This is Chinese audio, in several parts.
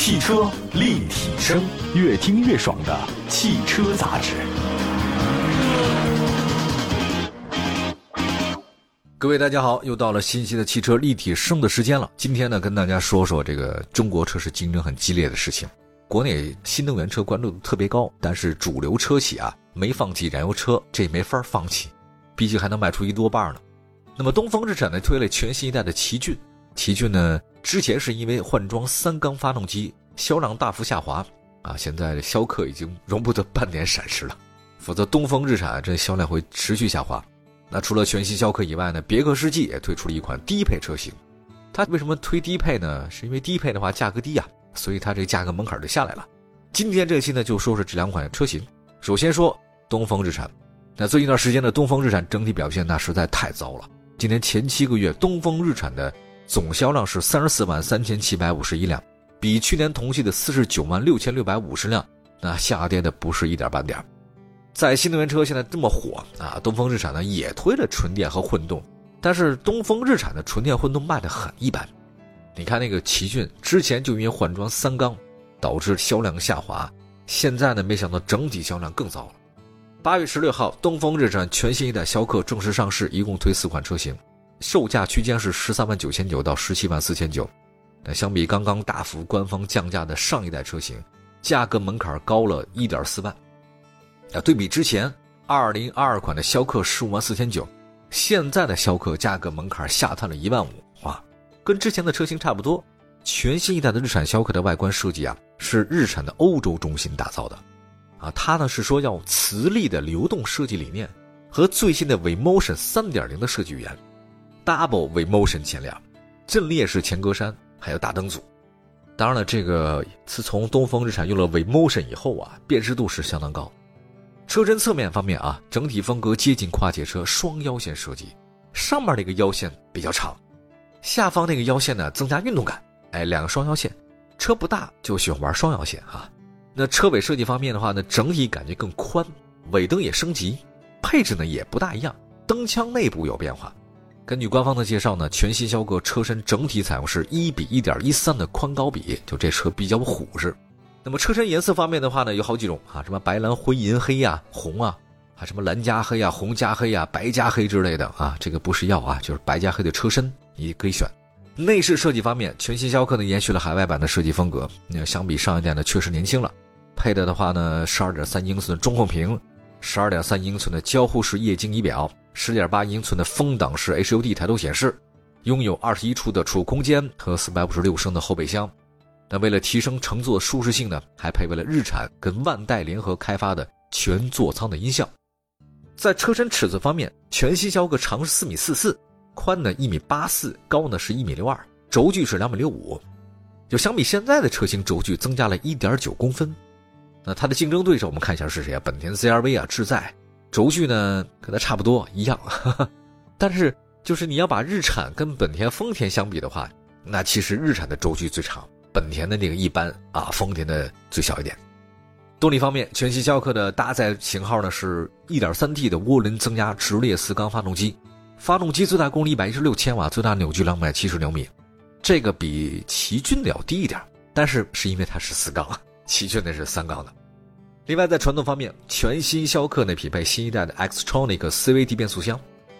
汽车立体声，越听越爽的汽车杂志。各位大家好，又到了新期的汽车立体声的时间了。今天呢，跟大家说说这个中国车市竞争很激烈的事情。国内新能源车关注度特别高，但是主流车企啊没放弃燃油车，这也没法放弃，毕竟还能卖出一多半呢。那么东风日产呢推了全新一代的奇骏，奇骏呢之前是因为换装三缸发动机销量大幅下滑啊，现在逍客已经容不得半点闪失了，否则东风日产这销量会持续下滑。那除了全新逍客以外呢，别克世纪也推出了一款低配车型。它为什么推低配呢？是因为低配的话价格低呀，所以它这个价格门槛就下来了。今天这期呢就说说这两款车型。首先说东风日产，那最近一段时间的东风日产整体表现那实在太糟了。今年前七个月，东风日产的总销量是三十四万三千七百五十一辆，比去年同期的四十九万六千六百五十辆，那下跌的不是一点半点。在新能源车现在这么火啊，东风日产呢也推了纯电和混动，但是东风日产的纯电混动卖的很一般。你看那个奇骏之前就因为换装三缸，导致销量下滑，现在呢没想到整体销量更糟了。八月十六号，东风日产全新一代逍客正式上市，一共推四款车型，售价区间是十三万九千九到十七万四千九。那相比刚刚大幅官方降价的上一代车型，价格门槛高了一点四万。啊，对比之前二零二二款的逍客十五万四千九，现在的逍客价格门槛下探了一万五啊，跟之前的车型差不多。全新一代的日产逍客的外观设计啊，是日产的欧洲中心打造的。啊，它呢是说要磁力的流动设计理念和最新的 V Motion 三点零的设计语言，Double V Motion 前脸，阵列式前格栅，还有大灯组。当然了，这个自从东风日产用了 V Motion 以后啊，辨识度是相当高。车身侧面方面啊，整体风格接近跨界车双腰线设计，上面那个腰线比较长，下方那个腰线呢增加运动感。哎，两个双腰线，车不大就喜欢玩双腰线啊。那车尾设计方面的话呢，整体感觉更宽，尾灯也升级，配置呢也不大一样，灯腔内部有变化。根据官方的介绍呢，全新逍客车身整体采用是一比一点一三的宽高比，就这车比较虎实。那么车身颜色方面的话呢，有好几种啊，什么白蓝灰银黑呀，红啊，还什么蓝加黑呀，红加黑呀，白加黑之类的啊，这个不是要啊，就是白加黑的车身你可以选。内饰设计方面，全新逍客呢延续了海外版的设计风格，那相比上一代呢确实年轻了。配的的话呢，十二点三英寸中控屏，十二点三英寸的交互式液晶仪表，十点八英寸的风挡式 HUD 抬头显示，拥有二十一处的储物空间和四百五十六升的后备箱。那为了提升乘坐舒适性呢，还配备了日产跟万代联合开发的全座舱的音效。在车身尺寸方面，全新逍客长是四米四四。宽呢一米八四，高呢是一米六二，轴距是两米六五，就相比现在的车型，轴距增加了一点九公分。那它的竞争对手，我们看一下是谁啊？本田 CRV 啊，志在，轴距呢跟它差不多一样，但是就是你要把日产跟本田、丰田相比的话，那其实日产的轴距最长，本田的那个一般啊，丰田的最小一点。动力方面，全新逍客的搭载型号呢是 1.3T 的涡轮增压直列四缸发动机。发动机最大功率一百一十六千瓦，最大扭矩两百七十牛米，这个比奇骏的要低一点，但是是因为它是四缸，奇骏那是三缸的。另外在传动方面，全新逍客呢匹配新一代的 Xtronic CVT 变速箱，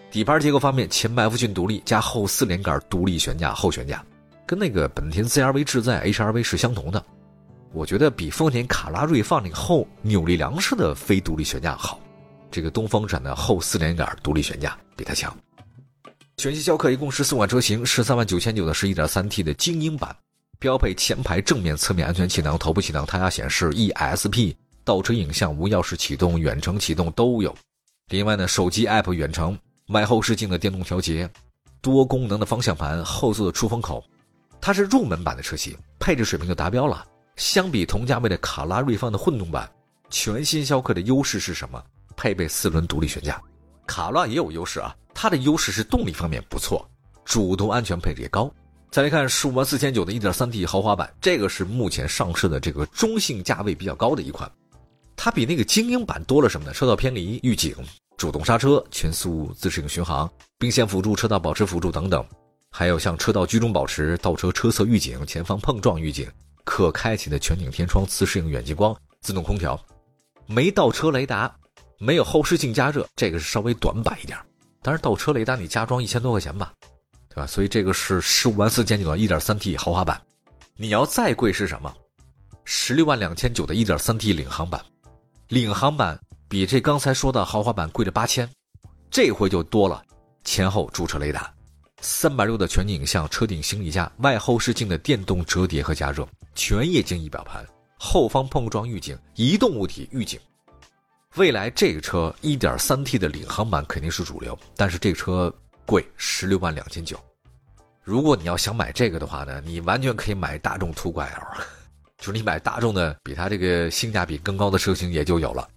底盘结构方面前麦弗逊独立加后四连杆独立悬架后悬架，跟那个本田 CRV 智在 HRV 是相同的，我觉得比丰田卡罗瑞放那个后扭力梁式的非独立悬架好，这个东风产的后四连杆独立悬架比它强。全新逍客一共十四款车型，十三万九千九的是一点三 T 的精英版，标配前排、正面、侧面安全气囊、头部气囊、胎压显示、ESP、倒车影像、无钥匙启动、远程启动都有。另外呢，手机 App 远程、外后视镜的电动调节、多功能的方向盘、后座的出风口，它是入门版的车型，配置水平就达标了。相比同价位的卡拉瑞放的混动版，全新逍客的优势是什么？配备四轮独立悬架，卡罗也有优势啊。它的优势是动力方面不错，主动安全配置也高。再来看十五万四千九的 1.3T 豪华版，这个是目前上市的这个中性价位比较高的一款。它比那个精英版多了什么呢？车道偏离预警、主动刹车、全速自适应巡航、并线辅助、车道保持辅助等等，还有像车道居中保持、倒车车侧预警、前方碰撞预警、可开启的全景天窗、自适应远近光、自动空调，没倒车雷达，没有后视镜加热，这个是稍微短板一点。但是倒车雷达你加装一千多块钱吧，对吧？所以这个是十五万四千九的 1.3T 豪华版。你要再贵是什么？十六万两千九的 1.3T 领航版，领航版比这刚才说的豪华版贵了八千，这回就多了前后驻车雷达。三百六的全景影像，车顶行李架、外后视镜的电动折叠和加热，全液晶仪表盘，后方碰撞预警、移动物体预警。未来这个车 1.3T 的领航版肯定是主流，但是这个车贵十六万两千九。如果你要想买这个的话呢，你完全可以买大众途观 L，就是你买大众的比它这个性价比更高的车型也就有了。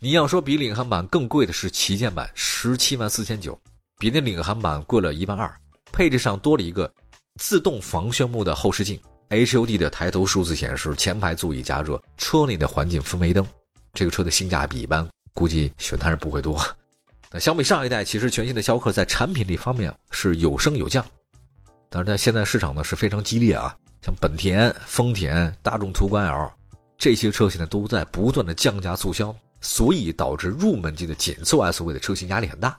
你要说比领航版更贵的是旗舰版，十七万四千九。比那领航版贵了一万二，配置上多了一个自动防眩目的后视镜，HUD 的抬头数字显示，前排座椅加热，车内的环境氛围灯。这个车的性价比一般，估计选它是不会多。那相比上一代，其实全新的逍客在产品力方面是有升有降，但是在现在市场呢是非常激烈啊，像本田、丰田、大众途观 L 这些车现在都在不断的降价促销，所以导致入门级的紧凑 SUV 的车型压力很大。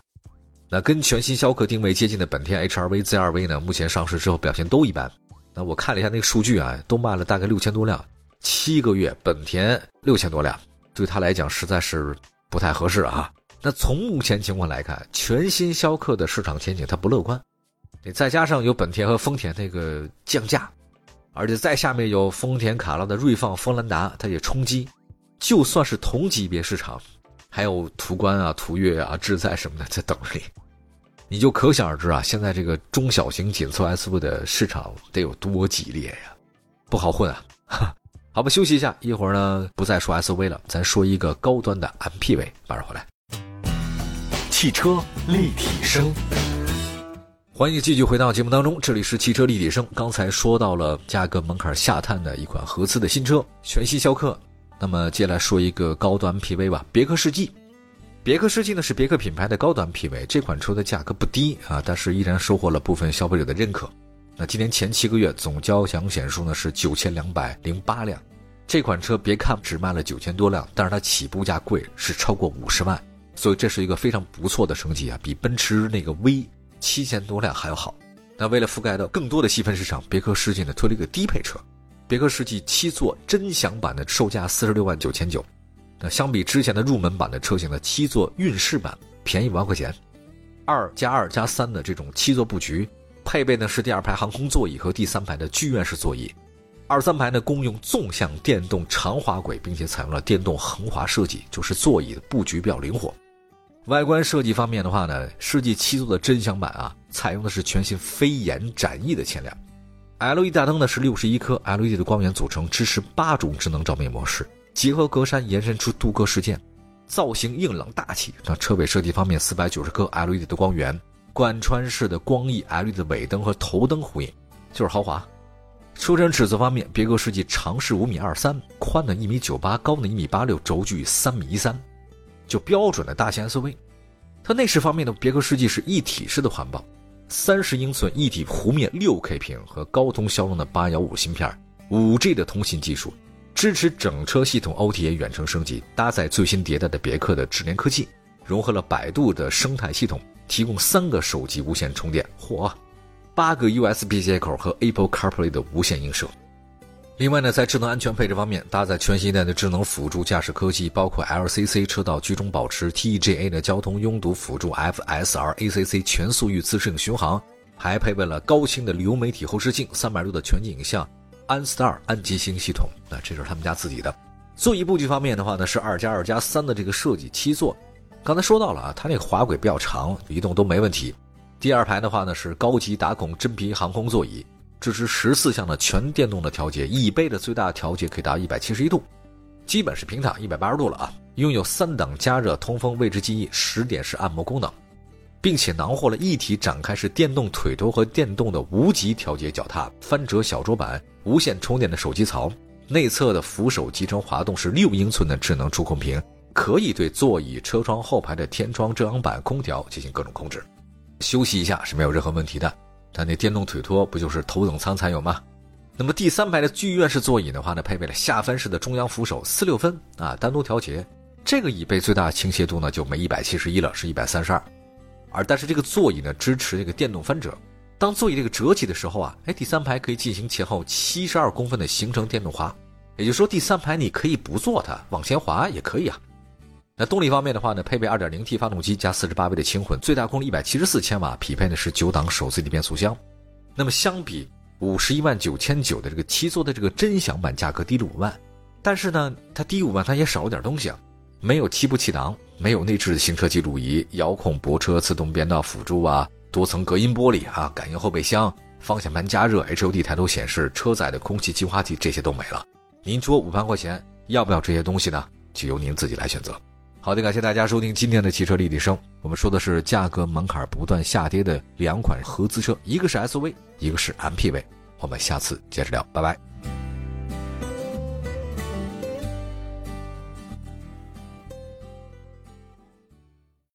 那跟全新逍客定位接近的本田 HR-V、ZR-V 呢，目前上市之后表现都一般。那我看了一下那个数据啊，都卖了大概六千多辆，七个月本田六千多辆，对他来讲实在是不太合适啊。那从目前情况来看，全新逍客的市场前景它不乐观。再加上有本田和丰田那个降价，而且再下面有丰田卡罗的锐放、锋兰达，它也冲击，就算是同级别市场。还有途观啊、途岳啊、志在什么的在等着你，你就可想而知啊，现在这个中小型紧凑 SUV 的市场得有多激烈呀，不好混啊！好吧，休息一下，一会儿呢不再说 SUV 了，咱说一个高端的 MPV，马上回来。汽车立体声，欢迎继续回到节目当中，这里是汽车立体声。刚才说到了价格门槛下探的一款合资的新车，全新逍客。那么接下来说一个高端 PV 吧，别克世纪。别克世纪呢是别克品牌的高端 PV，这款车的价格不低啊，但是依然收获了部分消费者的认可。那今年前七个月总交强险数呢是九千两百零八辆，这款车别看只卖了九千多辆，但是它起步价贵是超过五十万，所以这是一个非常不错的成绩啊，比奔驰那个 V 七千多辆还要好。那为了覆盖到更多的细分市场，别克世纪呢推了一个低配车。别克世纪七座臻享版的售价四十六万九千九，那相比之前的入门版的车型的七座运势版便宜五万块钱，二加二加三的这种七座布局，配备呢是第二排航空座椅和第三排的剧院式座椅，二三排呢共用纵向电动长滑轨，并且采用了电动横滑设计，就是座椅的布局比较灵活。外观设计方面的话呢，世纪七座的臻享版啊，采用的是全新飞檐展翼的前脸。LED 大灯呢是六十一颗 LED 的光源组成，支持八种智能照明模式，结合格栅延伸出镀铬饰件，造型硬朗大气。那车尾设计方面，四百九十颗 LED 的光源，贯穿式的光翼 LED 的尾灯和头灯呼应，就是豪华。车身尺寸方面，别克世纪长是五米二三，宽呢一米九八，高呢一米八六，轴距三米一三，就标准的大型 SUV。它内饰方面呢，别克世纪是一体式的环抱。三十英寸一体弧面六 K 屏和高通骁龙的八幺五芯片，五 G 的通信技术，支持整车系统 OTA 远程升级，搭载最新迭代的别克的智联科技，融合了百度的生态系统，提供三个手机无线充电，嚯，八个 USB 接口和 Apple CarPlay 的无线映射。另外呢，在智能安全配置方面，搭载全新一代的智能辅助驾驶科技，包括 LCC 车道居中保持、TEGA 的交通拥堵辅助、FSR ACC 全速域自适应巡航，还配备了高清的流媒体后视镜、三百六的全景影像、OnStar 安吉星系统。那这是他们家自己的。座椅布局方面的话呢，是二加二加三的这个设计，七座。刚才说到了啊，它那个滑轨比较长，移动都没问题。第二排的话呢，是高级打孔真皮航空座椅。支持十四项的全电动的调节，椅背的最大调节可以达一百七十一度，基本是平躺一百八十度了啊。拥有三档加热、通风、位置记忆、十点式按摩功能，并且囊括了一体展开式电动腿托和电动的无级调节脚踏、翻折小桌板、无线充电的手机槽。内侧的扶手集成滑动式六英寸的智能触控屏，可以对座椅、车窗后排的天窗、遮阳板、空调进行各种控制。休息一下是没有任何问题的。它那电动腿托不就是头等舱才有吗？那么第三排的剧院式座椅的话呢，配备了下翻式的中央扶手，四六分啊，单独调节。这个椅背最大倾斜度呢就没一百七十一了，是一百三十二。而但是这个座椅呢支持这个电动翻折，当座椅这个折起的时候啊，哎，第三排可以进行前后七十二公分的行程电动滑，也就是说第三排你可以不坐它，往前滑也可以啊。那动力方面的话呢，配备 2.0T 发动机加 48V 的轻混，最大功率174千瓦，匹配的是九档手自一体变速箱。那么相比。五十一万九千九的这个七座的这个臻享版价格低了五万，但是呢，它低五万它也少了点东西啊，没有七步气囊，没有内置的行车记录仪、遥控泊车、自动变道辅助啊，多层隔音玻璃啊，感应后备箱、方向盘加热、HUD 抬头显示、车载的空气净化器这些都没了。您说五万块钱要不要这些东西呢？就由您自己来选择。好的，感谢大家收听今天的汽车立体声，我们说的是价格门槛不断下跌的两款合资车，一个是 SUV。一个是 MPV，我们下次接着聊，拜拜。